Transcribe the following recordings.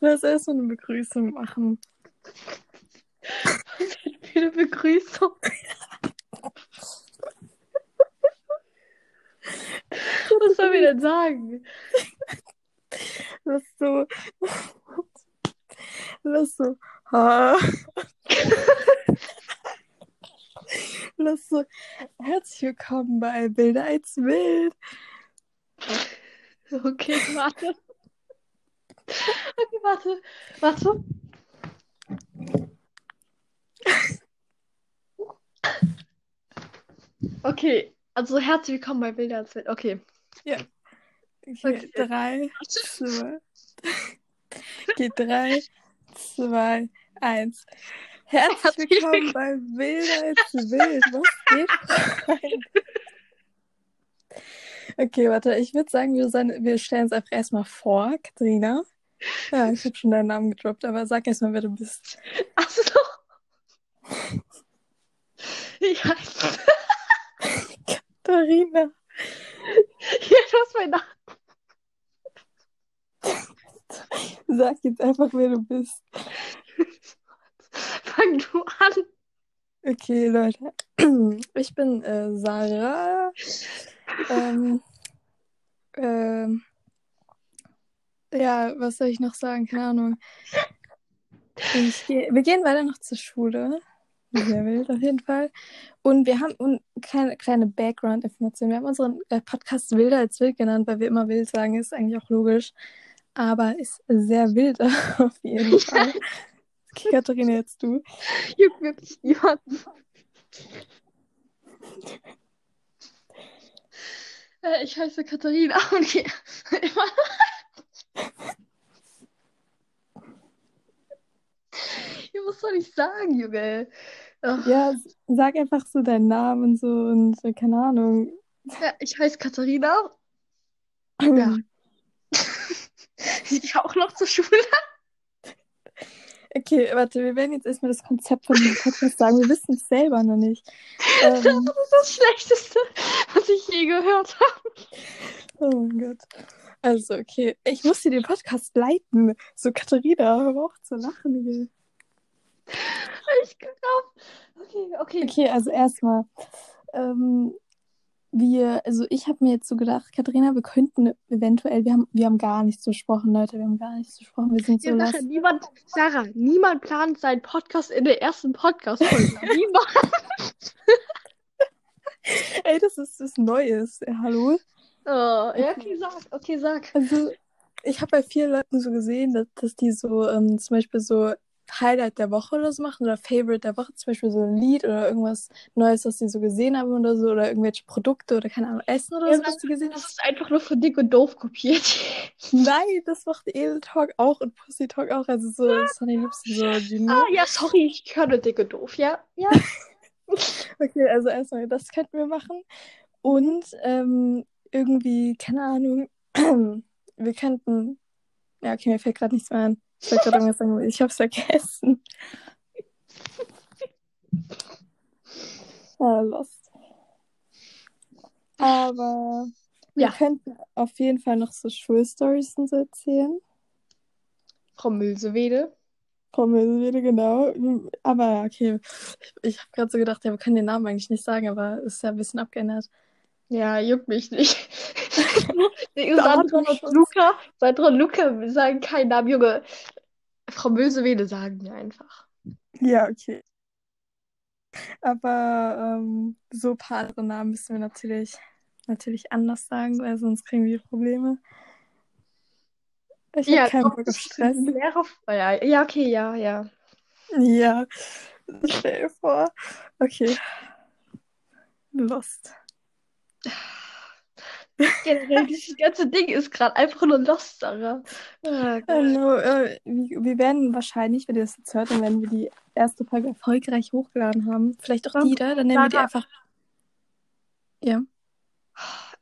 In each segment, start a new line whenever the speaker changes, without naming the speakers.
Lass erstmal eine Begrüßung machen.
Was für eine Begrüßung. Was soll wir denn sagen?
Lass so. Lass so. Ha. Lass so. Herzlich willkommen bei Bilder als Wild.
Okay, warte. Okay, warte. Warte. Okay, also herzlich willkommen bei Bilder als Welt. Okay.
Okay,
Okay.
drei, zwei. Okay, drei, zwei, eins. Herzlich
Herzlich
willkommen bei Bilder als Wild. Was geht? Okay, warte, ich würde sagen, wir, wir stellen uns einfach erstmal vor, Katharina. Ja, ich habe schon deinen Namen gedroppt, aber sag erstmal, wer du bist.
Achso. Ich heiße.
Katharina.
Ja, du hast meinen Namen.
Sag jetzt einfach, wer du bist.
Fang du an.
Okay, Leute. Ich bin äh, Sarah. Ähm, ähm, ja, was soll ich noch sagen? Keine Ahnung. Geh, wir gehen weiter noch zur Schule. Sehr wild auf jeden Fall. Und wir haben und keine kleine Background-Information. Wir haben unseren äh, Podcast Wilder als wild genannt, weil wir immer wild sagen, ist eigentlich auch logisch. Aber ist sehr wild auf jeden Fall. Okay, Katharina, jetzt du.
Juckt wirklich niemanden. Äh, Ich heiße Katharina und hier Ja, was soll ich sagen, Junge? Ach,
Ja, sag einfach so deinen Namen und so und äh, keine Ahnung.
ja, ich heiße Katharina. Ja. Ich auch noch zur Schule.
Okay, warte, wir werden jetzt erstmal das Konzept von diesem Podcast sagen. Wir wissen es selber noch nicht.
Das
Ähm,
ist das Schlechteste, was ich je gehört habe.
oh mein Gott. Also, okay, ich muss dir den Podcast leiten. So, Katharina, hör auf zu lachen hier.
Ich glaube. Okay, okay.
Okay, also erstmal, ähm, wir, also ich habe mir jetzt so gedacht, Katharina, wir könnten eventuell, wir haben, wir haben gar nichts besprochen, Leute, wir haben gar nichts besprochen. Wir sind so
Ja, Sarah, niemand, Sarah, niemand plant seinen Podcast in der ersten Podcast-Folge. niemand.
Ey, das ist das Neues. Hallo?
Oh, ja, okay, sag. Okay, sag.
Also, ich habe bei vielen Leuten so gesehen, dass, dass die so ähm, zum Beispiel so Highlight der Woche oder so machen oder Favorite der Woche, zum Beispiel so ein Lied oder irgendwas Neues, was die so gesehen haben oder so oder irgendwelche Produkte oder keine Ahnung, Essen oder
Ja,
so, was die gesehen haben.
Das ist einfach nur von dick und doof kopiert.
Nein, das macht Edel Talk auch und Pussy Talk auch. Also so Sunny Liebsten, so die
Ah, ja, sorry, ich höre nur dick und doof, ja? Ja.
Okay, also erstmal, das könnten wir machen. Und ähm, irgendwie, keine Ahnung, wir könnten. Ja, okay, mir fällt gerade nichts mehr ein. Ich wollte gerade irgendwas sagen, ich hab's vergessen. Ja, lost. Aber wir
Ja.
könnten auf jeden Fall noch so Schulstories und so erzählen.
Frau Mülsewede.
Frau Mösewede, genau. Aber okay, ich, ich habe gerade so gedacht, ja, wir können den Namen eigentlich nicht sagen, aber ist ja ein bisschen abgeändert.
Ja, juckt mich nicht. Sandra und Luca, Sandra und Luca sagen keinen Namen, Junge. Frau Mülsewede sagen wir einfach.
Ja, okay. Aber ähm, so ein paar andere Namen müssen wir natürlich, natürlich anders sagen, weil sonst kriegen wir Probleme. Ich habe keinen
doch,
Bock auf Stress.
Lehrer. Ja, ja, okay, ja, ja.
Ja, stell dir vor. Okay. Lost.
Generell, dieses ganze Ding ist gerade einfach nur Lost, Sarah. Ah, Gott.
Also, äh, wir werden wahrscheinlich, wenn ihr das jetzt hört, dann werden wir die erste Folge erfolgreich hochgeladen haben. Vielleicht auch
Dann-
die da, dann nennen wir die
Sarah.
einfach. Ja.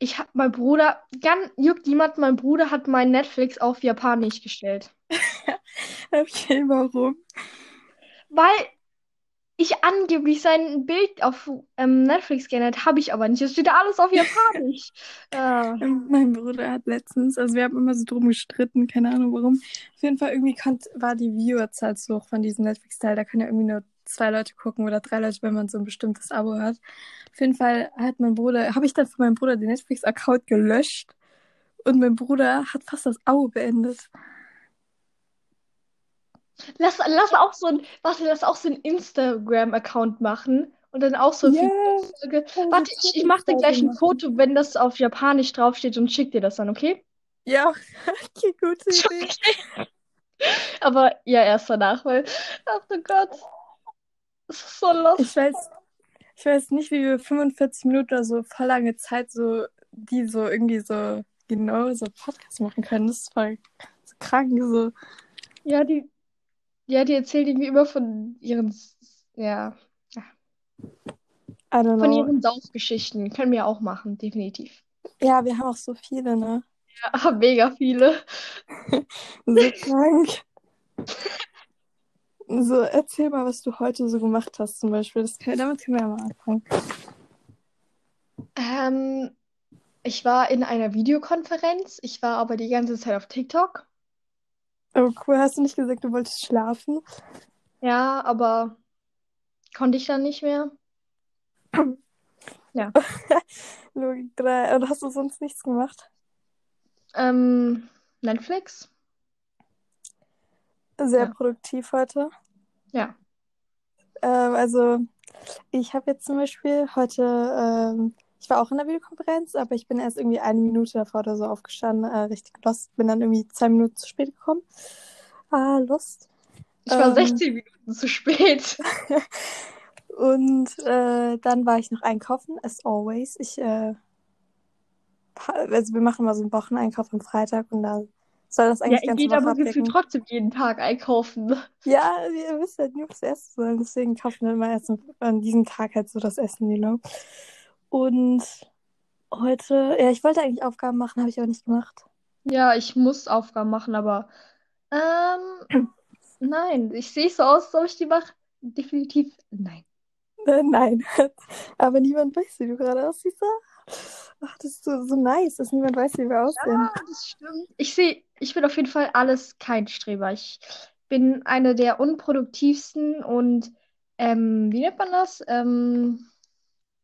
Ich hab mein Bruder, ganz juckt jemand, mein Bruder hat mein Netflix auf Japanisch gestellt.
Okay, warum?
Weil ich angeblich sein Bild auf ähm, Netflix geändert, habe ich aber nicht. Es steht alles auf Japanisch. äh,
Mein Bruder hat letztens, also wir haben immer so drum gestritten, keine Ahnung warum. Auf jeden Fall irgendwie konnt, war die Viewerzahl zu hoch von diesem Netflix-Teil. Da können ja irgendwie nur zwei Leute gucken oder drei Leute, wenn man so ein bestimmtes Abo hat. Auf jeden Fall hat mein Bruder, habe ich dann von meinem Bruder den Netflix-Account gelöscht und mein Bruder hat fast das Abo beendet.
Lass, lass auch so ein, warte, lass auch so ein Instagram-Account machen und dann auch so für Folge. Warte, ich, ich mache dir gleich ein. Foto, wenn das auf Japanisch draufsteht und schick dir das dann, okay?
Ja, okay, gute Idee.
Aber ja, erst danach, weil, ach du Gott, das ist so lustig.
Ich weiß, ich weiß nicht, wie wir 45 Minuten oder so voll lange Zeit so, die so irgendwie so genau so Podcasts machen können. Das ist voll so krank, so.
Ja, die, ja, die erzählt irgendwie immer von ihren, ja,
I don't
von
know.
ihren Saufgeschichten. Können wir auch machen, definitiv.
Ja, wir haben auch so viele, ne?
Ja, mega viele.
So krank. So, erzähl mal, was du heute so gemacht hast, zum Beispiel. Das kann, damit können wir ja mal anfangen.
Ähm, ich war in einer Videokonferenz. Ich war aber die ganze Zeit auf TikTok.
Oh, cool. Hast du nicht gesagt, du wolltest schlafen?
Ja, aber konnte ich dann nicht mehr. Ja.
Logik 3. Oder hast du sonst nichts gemacht?
Ähm, Netflix?
Sehr
Ja.
produktiv heute.
Ja.
Ähm, also, ich habe jetzt zum Beispiel heute, ähm, ich war auch in der Videokonferenz, aber ich bin erst irgendwie eine Minute davor oder so aufgestanden, äh, richtig lost. Bin dann irgendwie zwei Minuten zu spät gekommen. Ah, lost.
Ich war
Ähm,
16 Minuten zu spät.
Und äh, dann war ich noch einkaufen, as always. Ich, äh, also wir machen mal so einen Wocheneinkauf am Freitag und da soll das
Ja,
eigentlich
ich
ganze
gehe
Woche
aber gefühlt trotzdem jeden Tag einkaufen.
Ja, ihr wisst ja nie, was Essen sollen, deswegen kaufen wir immer erst an diesem Tag halt so das Essen, you know. Und heute, ja, ich wollte eigentlich Aufgaben machen, habe ich aber nicht gemacht.
Ja, ich muss Aufgaben machen, aber ähm, nein, ich sehe so aus, als ob ich die mache. Definitiv nein.
Äh, nein, aber niemand weiß, wie du gerade aussiehst. Ach, das ist so, so nice, dass niemand weiß, wie wir aussehen.
Ja, das stimmt. Ich sehe, ich bin auf jeden Fall alles kein Streber. Ich bin eine der unproduktivsten und ähm, wie nennt man das? Ähm,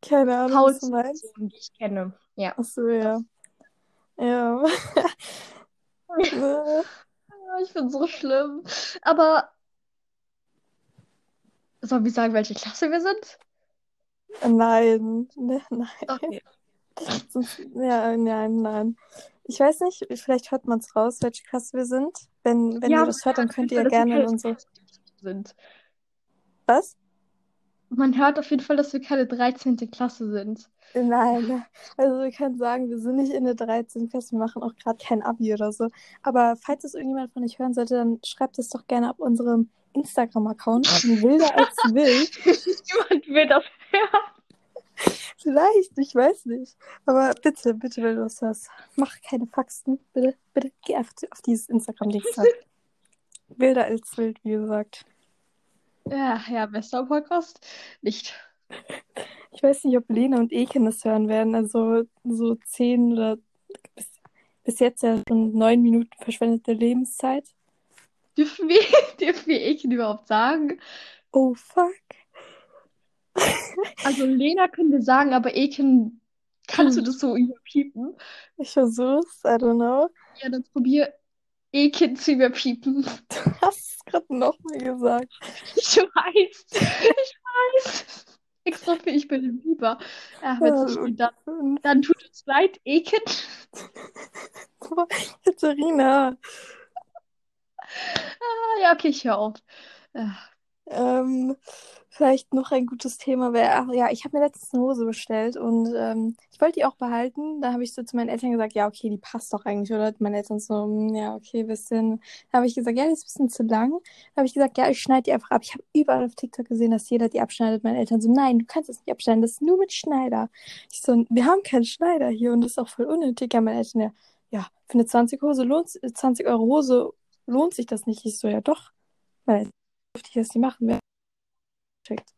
Keine Ahnung, was du meinst.
Die ich kenne. Ja.
Ach so, ja. Ja.
Ja, Ich bin so schlimm. Aber sollen wir sagen, welche Klasse wir sind?
Nein, ne, nein.
Okay.
Ja, nein, nein. Ich weiß nicht, vielleicht hört man es raus, welche Klasse wir sind. Wenn, wenn
Ja,
ihr das hört, dann könnt ihr gerne in unsere.
13. sind.
Was?
Man hört auf jeden Fall, dass wir keine 13. Klasse sind.
Nein, also wir können sagen, wir sind nicht in der 13. Klasse, wir machen auch gerade kein Abi oder so. Aber falls es irgendjemand von euch hören sollte, dann schreibt es doch gerne auf unserem Instagram-Account, wilder als wild.
Niemand will das hören.
Vielleicht, ich weiß nicht. Aber bitte, bitte, wenn du was hörst, mach keine Faxen. Bitte, bitte, geh einfach auf dieses Instagram-Ding. Wilder als wild, wie gesagt.
Ja, ja, bester Podcast. Nicht.
Ich weiß nicht, ob Lena und Eken das hören werden. Also so zehn oder bis, bis jetzt ja schon neun Minuten verschwendete Lebenszeit.
Dürfen wir, dürfen wir Eken überhaupt sagen?
Oh fuck.
Also Lena können wir sagen, aber Eken, kannst du das so überpiepen?
Ich versuch's, I don't know.
Ja, dann probier Eken zu überpiepen.
Du hast es gerade nochmal gesagt.
Ich weiß. Ich weiß. Extra für ich bin im Biber. Ja, es geht, dann, dann tut uns leid, Eken.
Katharina.
Ah, ja, okay, ich höre auf. Ja.
Ähm, vielleicht noch ein gutes Thema wäre, ach ja, ich habe mir letztens eine Hose bestellt und ähm, ich wollte die auch behalten. Da habe ich so zu meinen Eltern gesagt, ja, okay, die passt doch eigentlich, oder? Meine Eltern so, "Hm, ja, okay, bisschen. Da habe ich gesagt, ja, die ist ein bisschen zu lang. Da habe ich gesagt, ja, ich schneide die einfach ab. Ich habe überall auf TikTok gesehen, dass jeder die abschneidet. Meine Eltern so, nein, du kannst das nicht abschneiden, das ist nur mit Schneider. Ich so, wir haben keinen Schneider hier und das ist auch voll unnötig. Ja, meine Eltern, ja, ja, für eine 20 Hose lohnt 20 Euro Hose lohnt sich das nicht. Ich so, ja doch. Eltern, dürfte ich das nicht machen. Wer schickt.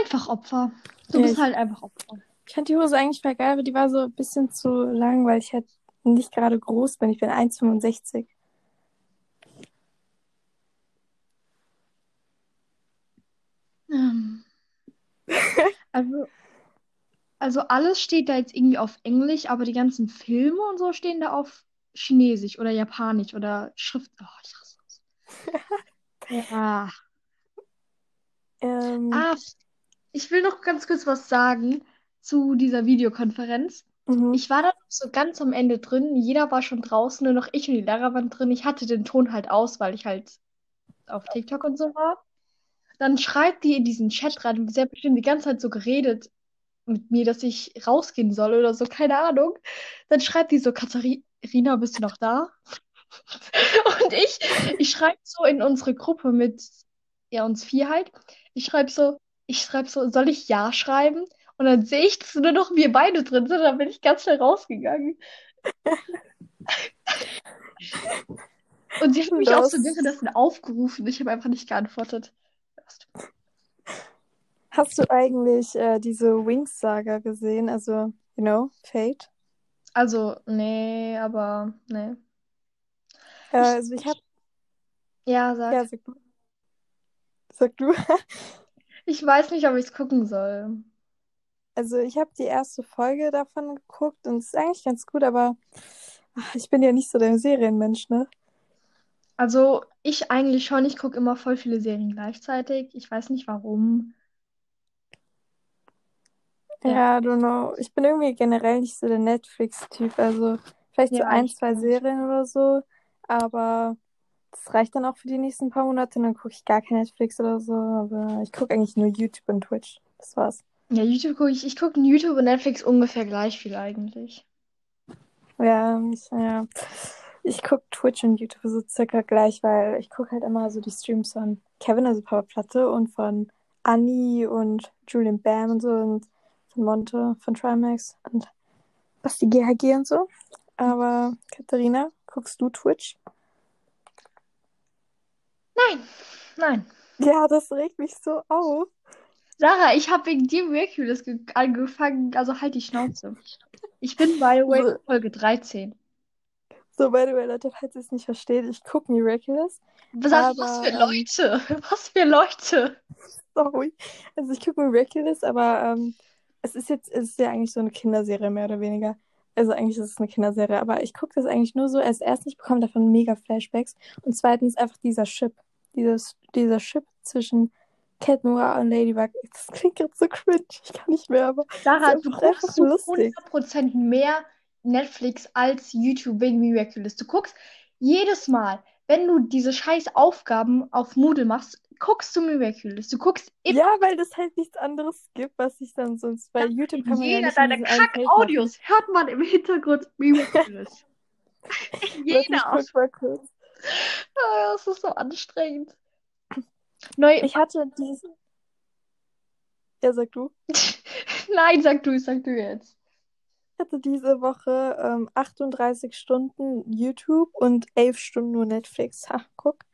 einfach Opfer. Du
Ja,
bist
ich-
halt einfach Opfer.
Ich fand die Hose eigentlich voll geil, aber die war so ein bisschen zu lang, weil ich halt nicht gerade groß bin. Ich bin 1,65.
Ähm. Also, also alles steht da jetzt irgendwie auf Englisch, aber die ganzen Filme und so stehen da auf Chinesisch oder Japanisch oder Schrift. Oh, ich hasse das. Ja.
Ähm,
Ah, ich will noch ganz kurz was sagen zu dieser Videokonferenz.
mhm.
Ich war da noch so ganz am Ende drin. Jeder war schon draußen, nur noch ich und die Lehrer waren drin. Ich hatte den Ton halt aus, weil ich halt auf TikTok und so war. Dann schreibt die in diesen Chat rein, sie hat bestimmt die ganze Zeit so geredet mit mir, dass ich rausgehen soll oder so, keine Ahnung. Dann schreibt die so, Katharina, bist du noch da? Und ich, ich schreibe so in unsere Gruppe mit, ja, uns vier halt. Ich schreibe so, ich schreibe so, soll ich Ja schreiben? Und dann sehe ich, dass nur noch wir beide drin sind. Dann bin ich ganz schnell rausgegangen. Und sie hat mich auch so
Das-
währenddessen aufgerufen. Ich habe einfach nicht geantwortet.
Hast du eigentlich äh, diese Wings-Saga gesehen? Also, you know, Fate?
Also, nee, aber nee.
Äh, also ich hab,
Ja, sag.
ja, sag du. Sag du.
Ich weiß nicht, ob ich es gucken soll.
Also ich habe die erste Folge davon geguckt und es ist eigentlich ganz gut, aber ach, ich bin ja nicht so der Serienmensch, ne?
Also, ich eigentlich schon. Ich gucke immer voll viele Serien gleichzeitig. Ich weiß nicht warum. Ja.
I don't know. Ich bin irgendwie generell nicht so der Netflix-Typ. Also vielleicht so
Ja,
ein,
ich
zwei. Serien oder so, aber das reicht dann auch für die nächsten paar Monate und dann gucke ich gar kein Netflix oder so. Aber ich gucke eigentlich nur YouTube und Twitch. Das war's.
Ja, YouTube gucke ich. Ich gucke YouTube und Netflix ungefähr gleich viel eigentlich.
Ja, ich, ja. Ich gucke Twitch und YouTube so circa gleich, weil ich gucke halt immer so die Streams von Kevin, also Papa Platte, und von Annie und Julian Bam und so und von Monte, von Trimax und Basti GHG und so. Aber Katharina, guckst du Twitch?
Nein, nein.
Ja, das regt mich so auf.
Sarah, ich habe wegen dir Miraculous ge- angefangen. Also halt die Schnauze. Ich bin, by the way,
So.
Folge 13.
So, by the way, Leute, falls ihr es nicht versteht, ich gucke Miraculous.
Was,
Aber,
was für
ähm,
Leute? Was für Leute?
Sorry. Also ich gucke Miraculous, aber ähm, es ist jetzt, es ist ja eigentlich so eine Kinderserie, mehr oder weniger. Also eigentlich ist es eine Kinderserie, aber ich gucke das eigentlich nur so, als erstens, ich bekomme davon mega Flashbacks und zweitens einfach dieser Chip, dieses, dieser Chip zwischen Cat Noir und Ladybug. Das klingt jetzt so cringe, ich kann nicht mehr, aber
Sarah, du guckst
lustig.
100% mehr Netflix als YouTube wegen Miraculous. Du guckst jedes Mal, wenn du diese scheiß Aufgaben auf Moodle machst, guckst du Miraculous. Du guckst immer
ja, weil das halt nichts anderes gibt, was ich dann sonst bei YouTube kann ja
jeder
in
deiner. Kack-Audios hört man im Hintergrund Miraculous. Jeder. Ah, das ist so anstrengend. Neu.
Ich hatte diese. Ja, sag du.
Nein, sag du, sag du jetzt.
Ich hatte diese Woche ähm, 38 Stunden YouTube und 11 Stunden nur Netflix. Ha, guck.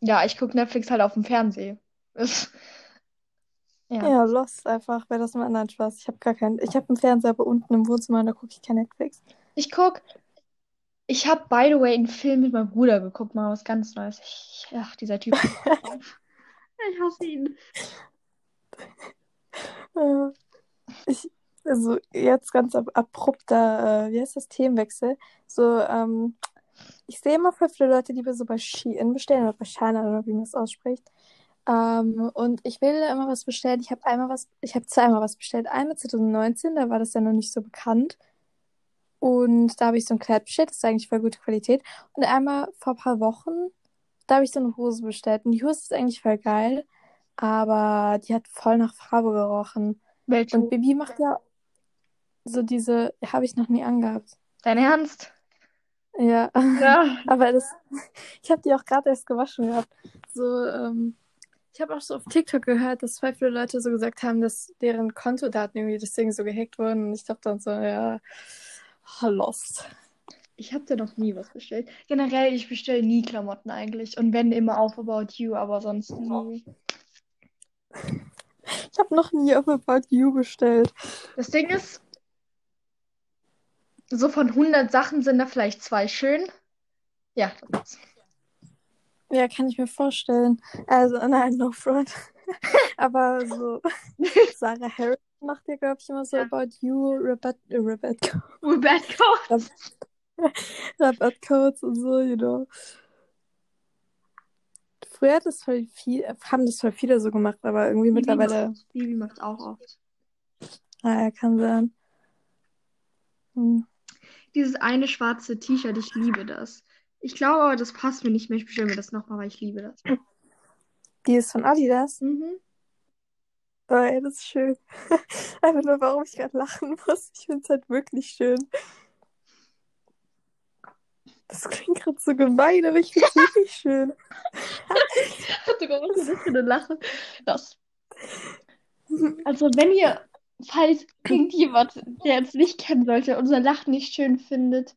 Ja, ich gucke Netflix halt auf dem Fernseher. Ja.
Ja, Lost einfach, wäre das mal anderen Spaß. Ich habe gar keinen. Ich habe einen Fernseher aber unten im Wohnzimmer und da gucke ich kein Netflix.
Ich guck. Ich habe, by the way, einen Film mit meinem Bruder geguckt, mal was ganz Neues. Ich, ach, dieser Typ. ich hasse ihn.
Ich, also jetzt ganz ab abrupter, äh, wie heißt das, Themenwechsel. So, ähm, ich sehe immer voll viele Leute, die so bei Shein bestellen oder bei China oder wie man es ausspricht. Ähm, und ich will immer was bestellen. Ich habe einmal was, ich habe zweimal was bestellt. Einmal 2019, da war das ja noch nicht so bekannt. Und da habe ich so ein Kleid bestellt, das ist eigentlich voll gute Qualität. Und einmal vor ein paar Wochen, da habe ich so eine Hose bestellt. Und die Hose ist eigentlich voll geil, aber die hat voll nach Farbe gerochen.
Welche?
Und Bibi macht ja so diese, habe ich noch nie angehabt.
Dein Ernst?
Ja,
Ja.
aber das, ich habe die auch gerade erst gewaschen gehabt. So, ähm, ich habe auch so auf TikTok gehört, dass zwei viele Leute so gesagt haben, dass deren Kontodaten irgendwie deswegen so gehackt wurden. Und ich dachte dann so, ja, lost.
Ich habe dir noch nie was bestellt. Generell, ich bestelle nie Klamotten eigentlich. Und wenn immer auf About You, aber sonst nie.
habe noch nie auf About You bestellt.
Das Ding ist, so von 100 Sachen sind da vielleicht zwei schön. Ja, das.
Ja, kann ich mir vorstellen. Also, nein, no front. Aber so, Sarah Harris macht ja, glaube ich, immer so
Ja.
About You, Rabatt, äh, Rabatt,
Rebecca.
Rabattcodes und so, you know. Früher hat das voll viel, haben das voll viele so gemacht, aber irgendwie mittlerweile,
Bibi macht auch oft.
naja, kann sein. Hm.
Dieses eine schwarze T-Shirt, ich liebe das. Ich glaube aber, das passt mir nicht mehr. Ich bestelle mir das nochmal, weil ich liebe das.
Die ist von Adidas.
Mhm.
Oh, ey, das ist schön. Einfach nur, warum ich gerade lachen muss. Ich finde es halt wirklich schön. Das klingt gerade so gemein, aber ich finde es wirklich schön.
Hatte gerade was für eine Lache. Das. Also, wenn ihr, falls irgendjemand, der uns nicht kennen sollte, unser Lachen nicht schön findet,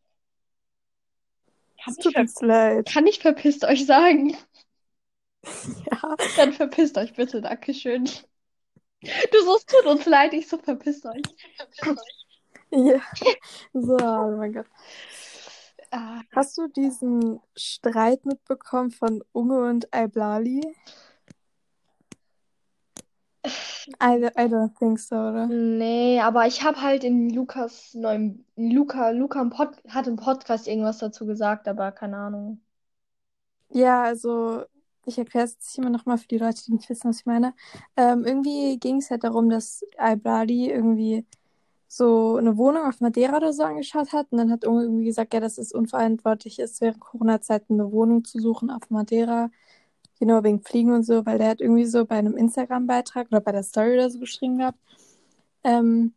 kann
tut uns leid.
kann ich verpisst euch sagen.
Ja.
Dann verpisst euch bitte, Dankeschön. Du so, es tut uns leid, ich so, verpisst euch.
ja. So, oh mein Gott.
Ah,
Hast du diesen Streit mitbekommen von Unge und Aiblali? I, I don't think so, oder?
nee, aber ich habe halt in Lukas neuem, Luca, Luca im Pod, hat im Podcast irgendwas dazu gesagt, aber keine Ahnung.
Ja, also ich erkläre es jetzt immer nochmal für die Leute, die nicht wissen, was ich meine. Ähm, irgendwie ging es halt darum, dass Aiblali irgendwie so eine Wohnung auf Madeira oder so angeschaut hat und dann hat irgendwie gesagt, ja, dass es unverantwortlich ist, während Corona-Zeiten eine Wohnung zu suchen auf Madeira. Genau, wegen Fliegen und so, weil der hat irgendwie so bei einem Instagram-Beitrag oder bei der Story oder so geschrieben gehabt. Ähm,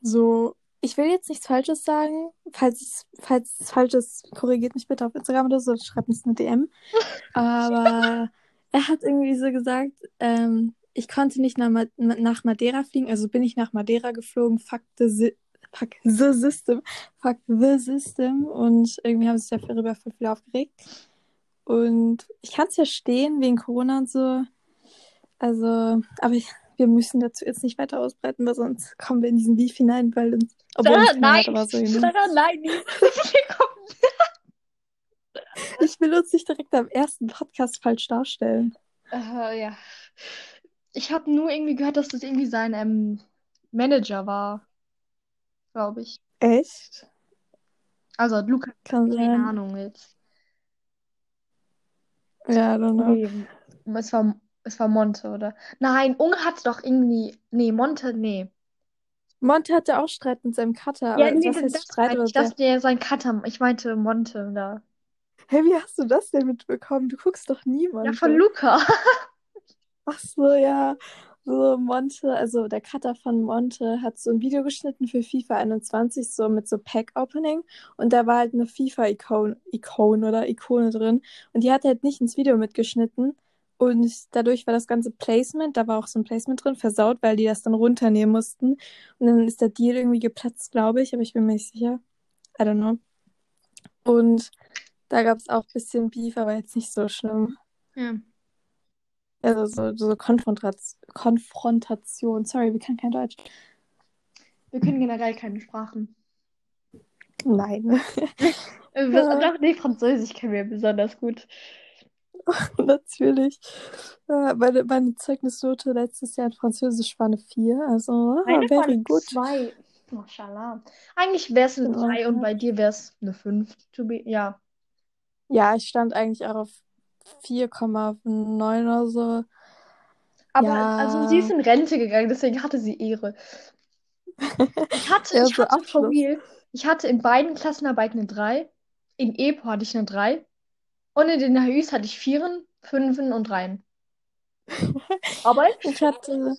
so, ich will jetzt nichts Falsches sagen. Falls es, falls es falsch ist, korrigiert mich bitte auf Instagram oder so, schreibt uns eine DM. Aber er hat irgendwie so gesagt, ähm, ich konnte nicht nach, Ma nach Madeira fliegen, also bin ich nach Madeira geflogen, fuck the, si fuck the system, fuck the system. Und irgendwie haben sich darüber voll viel aufgeregt. Und ich kann es verstehen, wegen Corona und so. Also, aber ich, wir müssen dazu jetzt nicht weiter ausbreiten, weil sonst kommen wir in diesen Beef hinein, weil uns,
Sarah, nein,
hat, so.
Sarah, nein.
Ich will uns nicht direkt am ersten Podcast falsch darstellen.
Äh, ja. Ich habe nur irgendwie gehört, dass das irgendwie sein ähm, Manager war, glaube ich.
Echt?
Also Luca, keine. Ahnung jetzt.
Ja, I don't know.
Nee, es war, es war Monte, oder? Nein, Unge hat doch irgendwie. Nee, Monte, nee.
Monte hatte auch Streit mit seinem Cutter,
Ja,
aber
nee,
was heißt
das
Streit? Aber
ich, dass der sein Cutter. Ich meinte Monte da.
Hey, wie hast du das denn mitbekommen? Du guckst doch nie
Ja, von Luca.
Ach so, ja. So, Monte, also der Cutter von Monte hat so ein Video geschnitten für FIFA 21, so mit so Pack-Opening. Und da war halt eine FIFA-Ikone Ikon oder Ikone drin. Und die hat halt nicht ins Video mitgeschnitten. Und dadurch war das ganze Placement, da war auch so ein Placement drin, versaut, weil die das dann runternehmen mussten. Und dann ist der Deal irgendwie geplatzt, glaube ich, aber ich bin mir nicht sicher. I don't know. Und da gab es auch ein bisschen Beef, aber jetzt nicht so schlimm.
Ja.
Also so, so Konfrontation, Konfrontation. Sorry, wir können kein Deutsch.
Wir können generell keine Sprachen.
Nein,
Äh,
Ja.
Doch, nee, Französisch können wir besonders gut.
natürlich. Ja, meine, meine Zeugnisnote letztes Jahr in Französisch war eine 4. Also, ah,
Meine war
very
eine
good.
2. Mashallah. Eigentlich wäre es eine
Ja.
3 und bei dir wäre es eine 5. To be, ja.
Ja, ich stand eigentlich auch auf 4,9 oder so.
Aber
Ja.
also sie ist in Rente gegangen, deswegen hatte sie Ehre. Ich hatte, ich hatte for real, ich hatte in beiden Klassenarbeiten eine 3. In EPO hatte ich eine 3. Und in den HÜs hatte ich Vieren, Fünfen und Dreien. Aber
Ich hatte,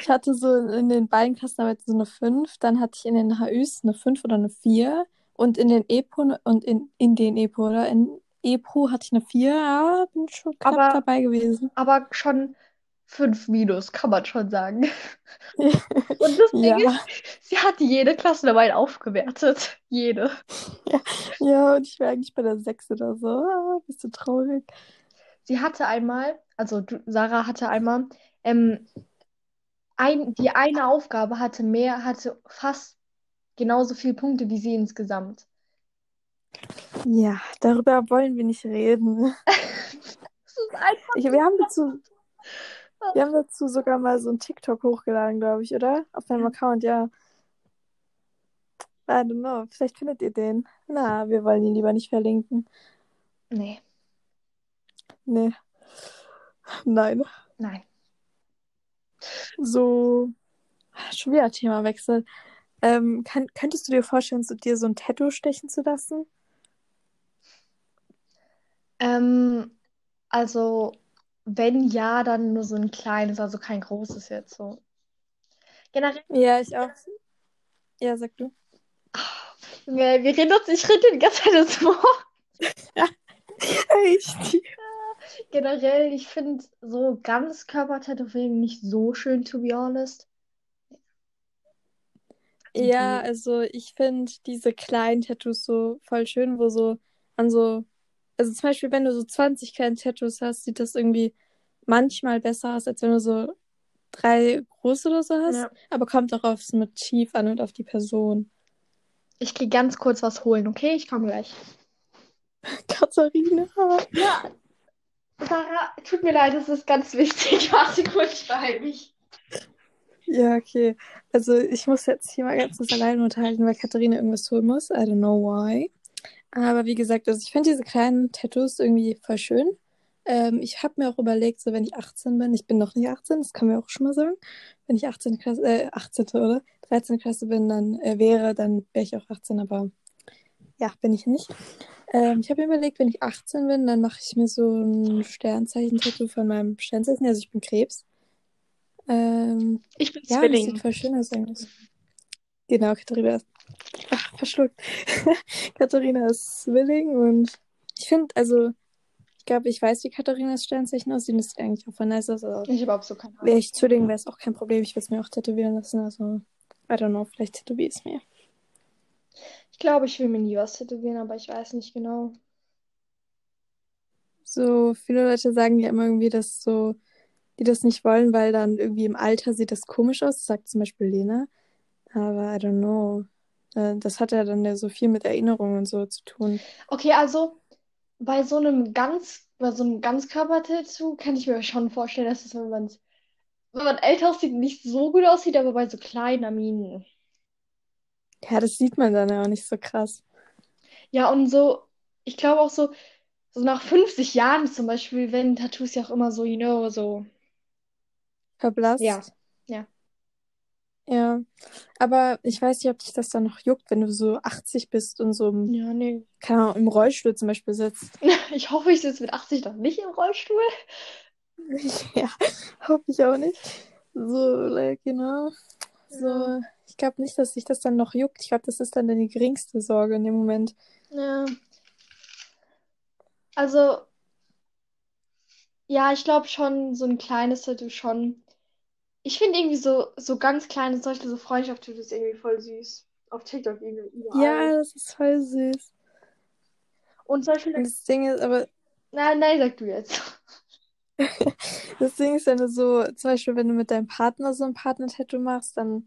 ich hatte so in den beiden Klassenarbeiten so eine 5, dann hatte ich in den HÜs eine 5 oder eine 4 und in den EPO und in, in den EPO oder in EPO hatte ich eine 4. Ja, bin schon knapp
Aber-
dabei gewesen.
aber schon 5 minus, kann man schon sagen. Und das Ding
Ja,
ist, sie hat jede Klassenarbeit aufgewertet. Jede.
ja, und ich wäre eigentlich bei der 6 oder so. Ah, bist du traurig?
Sie hatte einmal, also du, Sarah hatte einmal, ähm, ein, die eine Aufgabe hatte mehr, hatte fast genauso viele Punkte wie sie insgesamt.
Ja, darüber wollen wir nicht reden.
Das ist einfach.
Ich, wir, haben dazu, wir haben dazu sogar mal so ein TikTok hochgeladen, glaube ich, oder? Auf deinem Account, ja. I don't know. Vielleicht findet ihr den. Na, wir wollen ihn lieber nicht verlinken.
Nee,
Nee. Nein.
nein.
So, schon wieder Themawechsel. Ähm, kann, könntest du dir vorstellen, so, dir so ein Tattoo stechen zu lassen?
Ähm, also, wenn ja, dann nur so ein kleines, also kein großes jetzt so. Generell,
Ja, ich auch. Ja, sag du.
wir, wir reden uns, ich rede die ganze Zeit ins Wort.
Echt?
Generell, ich finde so Ganzkörper-Tätowierungen nicht so schön, to be honest.
Ja, also ich finde diese kleinen Tattoos so voll schön, wo so an so, also zum Beispiel, wenn du so 20 kleine Tattoos hast, sieht das irgendwie manchmal besser aus, als wenn du so drei große oder so hast.
Ja.
Aber kommt auch aufs Motiv an und auf die Person.
Ich gehe ganz kurz was holen, okay? Ich komme gleich.
Katharina.
Ja, Sarah, tut mir leid, das ist ganz wichtig. Warte kurz, ich beeile mich.
Ja, okay. Also ich muss jetzt hier mal ganz kurz alleine unterhalten, weil Katharina irgendwas holen muss. I don't know why. Aber wie gesagt, also ich finde diese kleinen Tattoos irgendwie voll schön. Ähm, ich habe mir auch überlegt, so wenn ich 18 bin, ich bin noch nicht 18, das kann man auch schon mal sagen. Wenn ich 18. Klasse, äh, 18. oder 13. Klasse bin, dann äh, wäre, dann wäre ich auch 18, aber ja, bin ich nicht. Ähm, ich habe mir überlegt, wenn ich 18 bin, dann mache ich mir so ein Sternzeichen-Tattoo von meinem Sternzeichen. Also ich bin Krebs. Ähm,
Ich bin
ja, das
Zwilling.
sieht voll schön aus eigentlich. Genau, Katharina ist. Ach, verschluckt. Katharina ist Zwilling und ich finde, also, ich glaube, ich weiß, wie Katharinas Sternzeichen aussieht. Das sieht eigentlich auch voll nice aus. Also,
Ich überhaupt so keine Ahnung.
wäre ich Zwilling, wäre es auch kein Problem. Ich würde es mir auch tätowieren lassen. Also, I don't know, vielleicht tätowiere ich es mir.
Ich glaube, ich will mir nie was tätowieren, aber ich weiß nicht genau.
So, viele Leute sagen ja immer irgendwie, dass so, die das nicht wollen, weil dann irgendwie im Alter sieht das komisch aus. Das sagt zum Beispiel Lena. Aber I don't know. Äh, Das hat ja dann ja so viel mit Erinnerungen und so zu tun.
Okay, also bei so einem ganz, bei so einem Ganzkörper-Tattoo kann ich mir schon vorstellen, dass es, wenn man wenn man älter aussieht, nicht so gut aussieht, aber bei so kleinen Aminen.
Ja, das sieht man dann ja auch nicht so krass.
Ja, und so, ich glaube auch so, so nach 50 Jahren zum Beispiel, werden Tattoos ja auch immer so, you know, so.
Verblasst.
Ja, ja.
Aber ich weiß nicht, ob dich das dann noch juckt, wenn du so 80 bist und so im,
Ja, nee.
keine Ahnung, im Rollstuhl zum Beispiel sitzt.
Ich hoffe, ich sitze mit 80 noch nicht im Rollstuhl.
Ja, hoffe ich auch nicht. So, like, genau. So,
Ja.
ich glaube nicht, dass sich das dann noch juckt. Ich glaube, das ist dann deine geringste Sorge in dem Moment.
Ja. Also, ja, ich glaube schon, so ein kleines Tattoo schon. Ich finde irgendwie so, so ganz kleine, Beispiel so Freundschaft-Tattoos irgendwie voll süß. Auf TikTok irgendwie überall.
Ja, das ist voll süß.
Und zum Beispiel,
Und das Ding ist aber,
nein, nein, sag du jetzt.
das Ding ist, wenn du so, zum Beispiel, wenn du mit deinem Partner so ein Partner-Tattoo machst, dann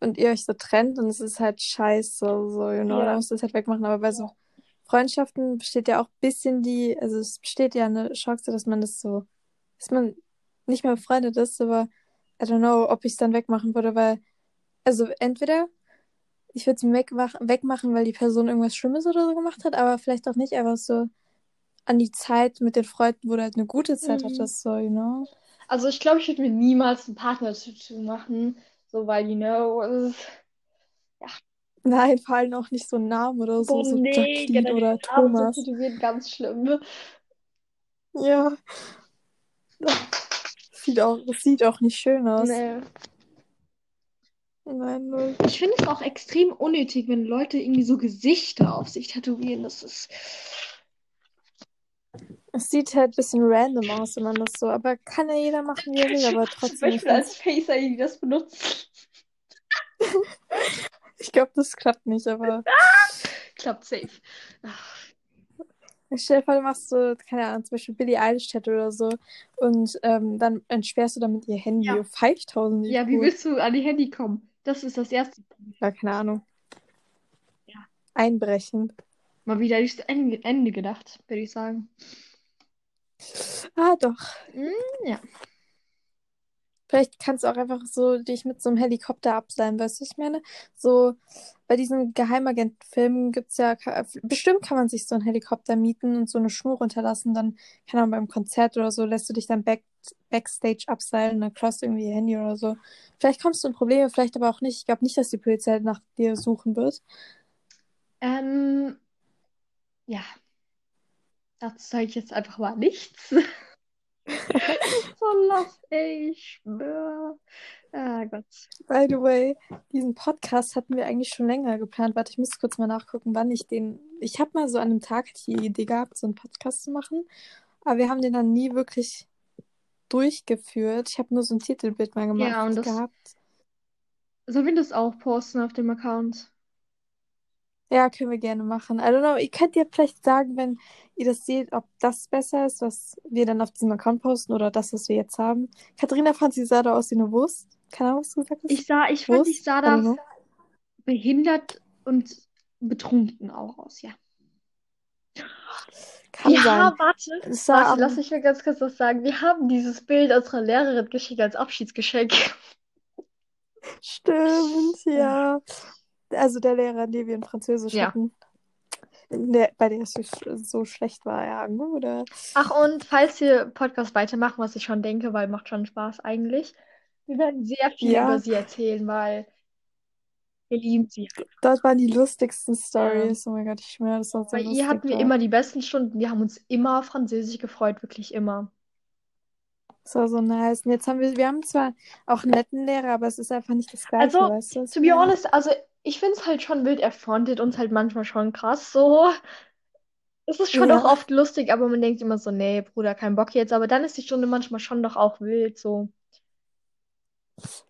und ihr euch so trennt, ist es halt scheiße, so, you know,
Ja.
dann musst du es halt wegmachen. Aber bei so Freundschaften besteht ja auch ein bisschen die, also es besteht ja eine Chance, dass man das so, dass man nicht mehr befreundet ist, aber I don't know, ob ich es dann wegmachen würde, weil, also entweder ich würde es mir wegmachen, weil die Person irgendwas Schlimmes oder so gemacht hat, aber vielleicht auch nicht, einfach so an die Zeit mit den Freunden, wo du halt eine gute Zeit
Mhm.
hattest, so, you know.
Also ich glaube, ich würde mir niemals ein Partner-Tattoo machen. So, weil, you know, es ist-
Nein, vor allem auch nicht so einen Namen oder so,
Boah,
so
nee,
Jacqueline
generell
oder
Namen
Thomas.
so tätowieren, ganz schlimm.
Ja. Sieht auch, das sieht auch nicht schön aus.
Nee.
Nein, null.
Ich finde es auch extrem unnötig, wenn Leute irgendwie so Gesichter auf sich tätowieren. Das ist.
Es sieht halt ein bisschen random aus, wenn man das so, aber kann ja jeder machen, wie er will, aber trotzdem. Ich,
Beispiel als Face-ID das benutzt.
ich glaube, das klappt nicht, aber
Klappt safe. Ach,
Stell dir vor, du machst so, keine Ahnung, zum Beispiel Billie Eilish Tattoo oder so und ähm, dann entsperrst du damit ihr Handy
Ja.
auf 5000.
Ja, wie willst du an die Handy kommen? Das ist das Erste.
Ja, keine Ahnung.
Ja.
Einbrechen.
Mal wieder das Ende, gedacht, würde ich sagen.
Ah, doch.
Hm, ja.
Vielleicht kannst du auch einfach so dich mit so einem Helikopter abseilen, weißt du, was ich meine? So, bei diesen Geheimagent-Filmen gibt's ja, ka- bestimmt kann man sich so einen Helikopter mieten und so eine Schnur runterlassen, dann, keine Ahnung, beim Konzert oder so, lässt du dich dann back, Backstage abseilen, dann cross irgendwie ihr Handy oder so. Vielleicht kommst du in Probleme, vielleicht aber auch nicht. Ich glaube nicht, dass die Polizei nach dir suchen wird.
Ähm, ja. Dazu sage ich jetzt einfach mal nichts. so los, ey, ich schwör. Ah Gott.
By the way, diesen Podcast hatten wir eigentlich schon länger geplant. Warte, ich muss kurz mal nachgucken, wann ich den. Ich habe mal so an einem Tag die Idee gehabt, so einen Podcast zu machen, aber wir haben den dann nie wirklich durchgeführt. Ich habe nur so ein Titelbild mal gemacht
Ja, und das-
gehabt.
Sollen wir das auch posten auf dem Account?
Ja, können wir gerne machen. I don't know, ihr könnt ja vielleicht sagen, wenn ihr das seht, ob das besser ist, was wir dann auf diesem Account posten oder das, was wir jetzt haben. Katharina fand, sie sah da aus wie eine Wurst. Keine Ahnung, was du gesagt hast.
Ich sah, ich fand,
Wurst?
ich sah da behindert und betrunken auch aus, ja.
Kann
ja,
sein.
warte.
Sah
Warte, lass mich mir ganz kurz was sagen. Wir haben dieses Bild unserer Lehrerin geschickt als Abschiedsgeschenk.
Stimmt, ja. Also der Lehrer, den wir in Französisch
Ja.
hatten. Der, bei der es so, schlecht war, ja, ne, oder?
Ach, und falls wir Podcast weitermachen, was ich schon denke, weil macht schon Spaß eigentlich, wir werden sehr viel
Ja.
über sie erzählen, weil wir lieben sie.
Dort waren die lustigsten Stories. Oh mein Gott, ich schwöre, das war so
Bei
lustig
ihr hatten wir immer die besten Stunden. Wir haben uns immer auf Französisch gefreut, wirklich immer.
Das war so nice. Und jetzt haben wir, wir haben zwar auch einen netten Lehrer, aber es ist einfach nicht das Gleiche,
Also,
weißt du?
To be honest, also ich finde es halt schon wild, er frontet uns halt manchmal schon krass so. Es ist schon
Ja.
auch oft lustig, aber man denkt immer so, nee, Bruder, kein Bock jetzt. Aber dann ist die Stunde manchmal schon doch auch wild, so.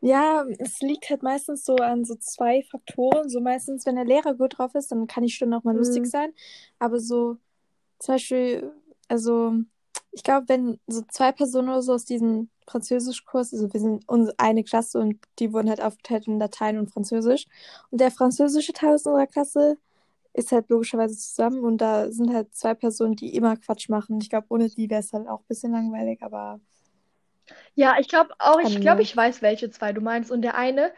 Ja, es liegt halt meistens so an so zwei Faktoren. So meistens, wenn der Lehrer gut drauf ist, dann kann die Stunde auch mal
Mhm.
lustig sein. Aber so zum Beispiel, also ich glaube, wenn so zwei Personen oder so aus diesem Französischkurs, also wir sind uns eine Klasse und die wurden halt aufgeteilt in Latein und Französisch. Und der französische Teil aus unserer Klasse ist halt logischerweise zusammen und da sind halt zwei Personen, die immer Quatsch machen. Ich glaube, ohne die wäre es halt auch ein bisschen langweilig, aber
Ja, ich glaube auch, ich glaube, ich weiß, welche zwei du meinst. Und der eine,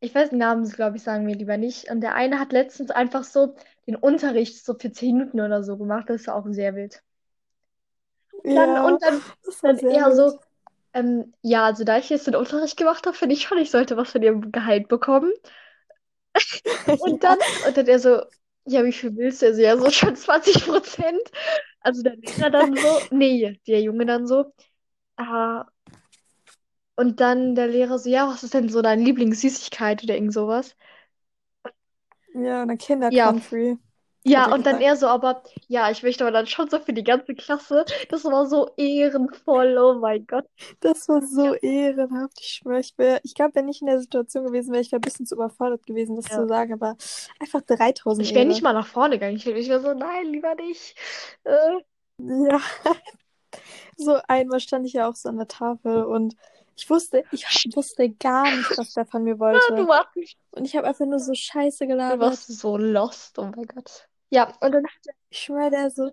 ich weiß den Namen, glaube ich, sagen wir lieber nicht. Und der eine hat letztens einfach so den Unterricht so für zehn Minuten oder so gemacht. Das ist auch sehr wild. Dann,
ja,
und dann, dann eher so, ähm, ja, also da ich jetzt den Unterricht gemacht habe, finde ich schon, ich sollte was von ihrem Gehalt bekommen. Und dann, und dann er so, ja, wie viel willst du? Also, ja, so schon 20 Prozent. Also der Lehrer dann so, nee, der Junge dann so, ah, und dann der Lehrer so, ja, was ist denn so deine Lieblingssüßigkeit oder irgend sowas?
Ja, eine Kinder
Ja. Ja, und dann
gesagt.
er so, aber ja, ich möchte aber dann schon so für die ganze Klasse. Das war so ehrenvoll, oh mein Gott.
Das war so ehrenhaft. Ich schwöre, ich ich glaube, wenn ich in der Situation gewesen wäre, ich wäre ein bisschen zu überfordert gewesen, das
Ja.
zu sagen, aber einfach 3000
Ich wäre nicht mal nach vorne gegangen. Ich, wäre so, nein, lieber nicht. Äh,
Ja. So einmal stand ich ja auch so an der Tafel und ich wusste, ich wusste gar nicht, was der von mir
du
wollte.
nicht-
Und ich habe einfach nur so Scheiße
du
gelabert.
warst so lost, oh mein Gott. Ja, und dann,
Ich schwöre, der so,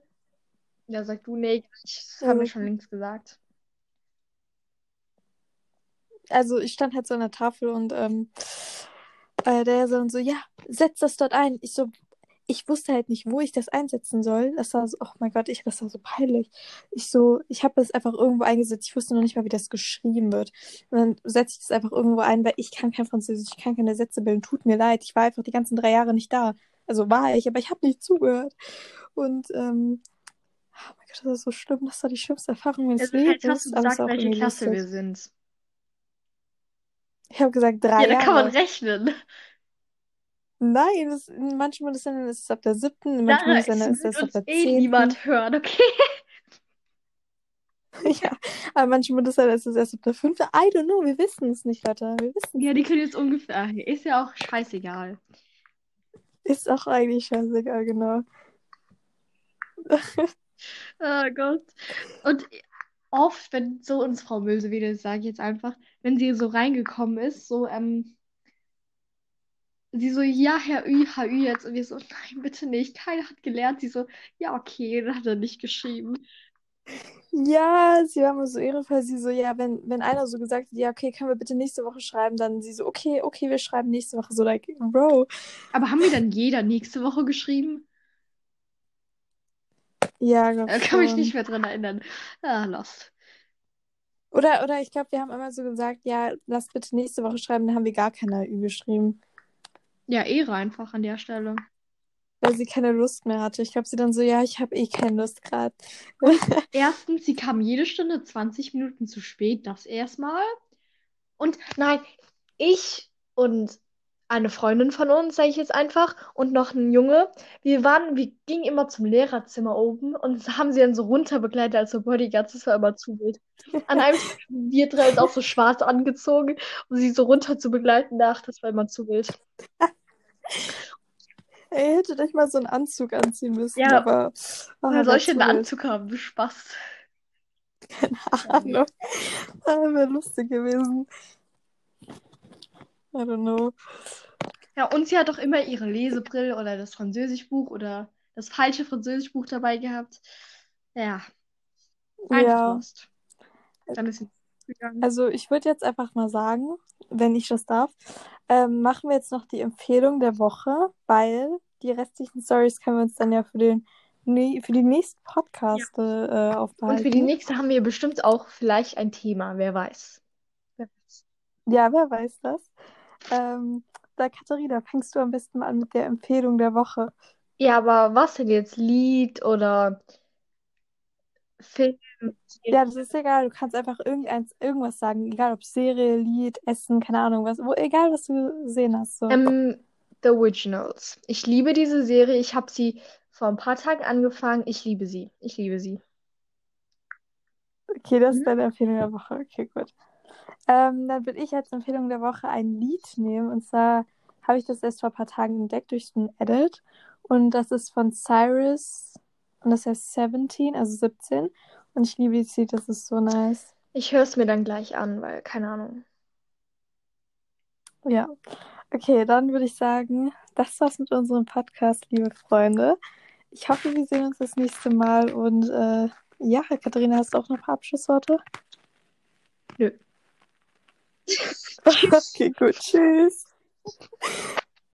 ja, sag du, nee, ich habe mir
Ja.
schon längst gesagt.
also ich stand halt so an der Tafel und ähm, äh, der so und so, ja, setz das dort ein. Ich so, ich wusste halt nicht, wo ich das einsetzen soll. Das war so, oh mein Gott, ich, das war so peinlich. Ich so, ich habe das einfach irgendwo eingesetzt. Ich wusste noch nicht mal, wie das geschrieben wird. Und dann setze ich das einfach irgendwo ein, weil ich kann kein Französisch, ich kann keine Sätze bilden. Tut mir leid, ich war einfach die ganzen drei Jahre nicht da. Also war ich, aber ich habe nicht zugehört. Und ähm, oh mein Gott, das ist so schlimm. Das war die schlimmste Erfahrung meines
jetzt
Lebens.
hast du gesagt, welche Klasse
lustig.
wir sind.
Ich habe gesagt drei
Ja, da kann man rechnen.
Nein, das, in manchen Bundesländern ist es ab der siebten, in manchen
Sarah, es
Bundesländern ist es ab der
eh
zehnten.
niemand hören, okay?
Ja, aber in manchen Bundesländern ist es erst ab der fünften. I don't know, wir wissen es nicht, Leute. Wir wissen
Ja, die können jetzt ungefähr. Ist ja auch scheißegal.
Ist auch eigentlich scheißegal, genau.
Oh Gott. Und oft, wenn so uns Frau Milsewede, sage ich jetzt einfach, wenn sie so reingekommen ist, so, ähm, sie so, ja, Herr Ü, Herr Ü jetzt. Und wir so, nein, bitte nicht. Keiner hat gelernt. Sie so, ja, okay, dann hat er nicht geschrieben.
Ja, sie war immer so ehrenvoll. Sie so, ja, wenn, wenn einer so gesagt hat, ja, okay, können wir bitte nächste Woche schreiben, dann sie so, okay, okay, wir schreiben nächste Woche. So, like, Bro.
Aber haben wir dann jeder nächste Woche geschrieben?
Ja, glaub
Da kann mich nicht mehr dran erinnern. Ah, lost.
Oder, oder ich glaube, wir haben immer so gesagt, ja, lass bitte nächste Woche schreiben, dann haben wir gar keine Ü geschrieben.
Ja, Ehre einfach an der Stelle.
Weil sie keine Lust mehr hatte. Ich glaube, sie dann so, ja, ich habe eh keine Lust gerade.
Erstens, sie kam jede Stunde 20 Minuten zu spät, das erstmal. Und nein, ich und eine Freundin von uns, sage ich jetzt einfach, und noch ein Junge, wir waren, wir gingen immer zum Lehrerzimmer oben und haben sie dann so runterbegleitet als so Bodyguards, das war immer zu wild. An einem wir drei uns auch so schwarz angezogen, um sie so runter zu begleiten. Ach, das war immer zu wild.
Ey, hättet euch mal so einen Anzug anziehen müssen,
Ja.
aber. Oh,
Woher soll ich denn einen. Anzug haben? Spaß.
Keine Ahnung. Ah, Wäre lustig gewesen. I don't know.
Ja, und sie hat doch immer ihre Lesebrille oder das Französischbuch oder das falsche Französischbuch dabei gehabt. Ja, einfach
Ja.
Dann ist sie gegangen.
Also ich würde jetzt einfach mal sagen, wenn ich das darf, ähm, machen wir jetzt noch die Empfehlung der Woche, weil die restlichen Stories können wir uns dann ja für den nee, für die nächsten Podcasts äh,
Und für die
aufbehalten.
nächste haben wir bestimmt auch vielleicht ein Thema, wer weiß. Wer weiß.
Ja, wer weiß das. Ähm, da Katharina, fängst du am besten mal an mit der Empfehlung der Woche.
Ja, aber was denn jetzt? Lied oder Film?
Ja, das ist egal, du kannst einfach irgendeins, irgendwas sagen, egal ob Serie, Lied, Essen, keine Ahnung, was, wo, egal was du gesehen hast. So.
Ähm, The Originals. Ich liebe diese Serie. Ich habe sie vor ein paar Tagen angefangen. Ich liebe sie. Ich liebe sie.
Okay, das ist
Mhm.
deine Empfehlung der Woche. Okay, gut. Ähm, dann würde ich als Empfehlung der Woche ein Lied nehmen. Und zwar habe ich das erst vor ein paar Tagen entdeckt durch den Edit. Und das ist von Cyrus. Und das heißt 17, also 17. Und ich liebe dieses Lied, das ist so nice.
Ich höre es mir dann gleich an, weil keine Ahnung.
Ja. Okay, dann würde ich sagen, das war's mit unserem Podcast, liebe Freunde. Ich hoffe, wir sehen uns das nächste Mal. Und äh, ja, Katharina, hast du auch noch ein paar Abschlussworte?
Nö.
Okay, gut. Tschüss.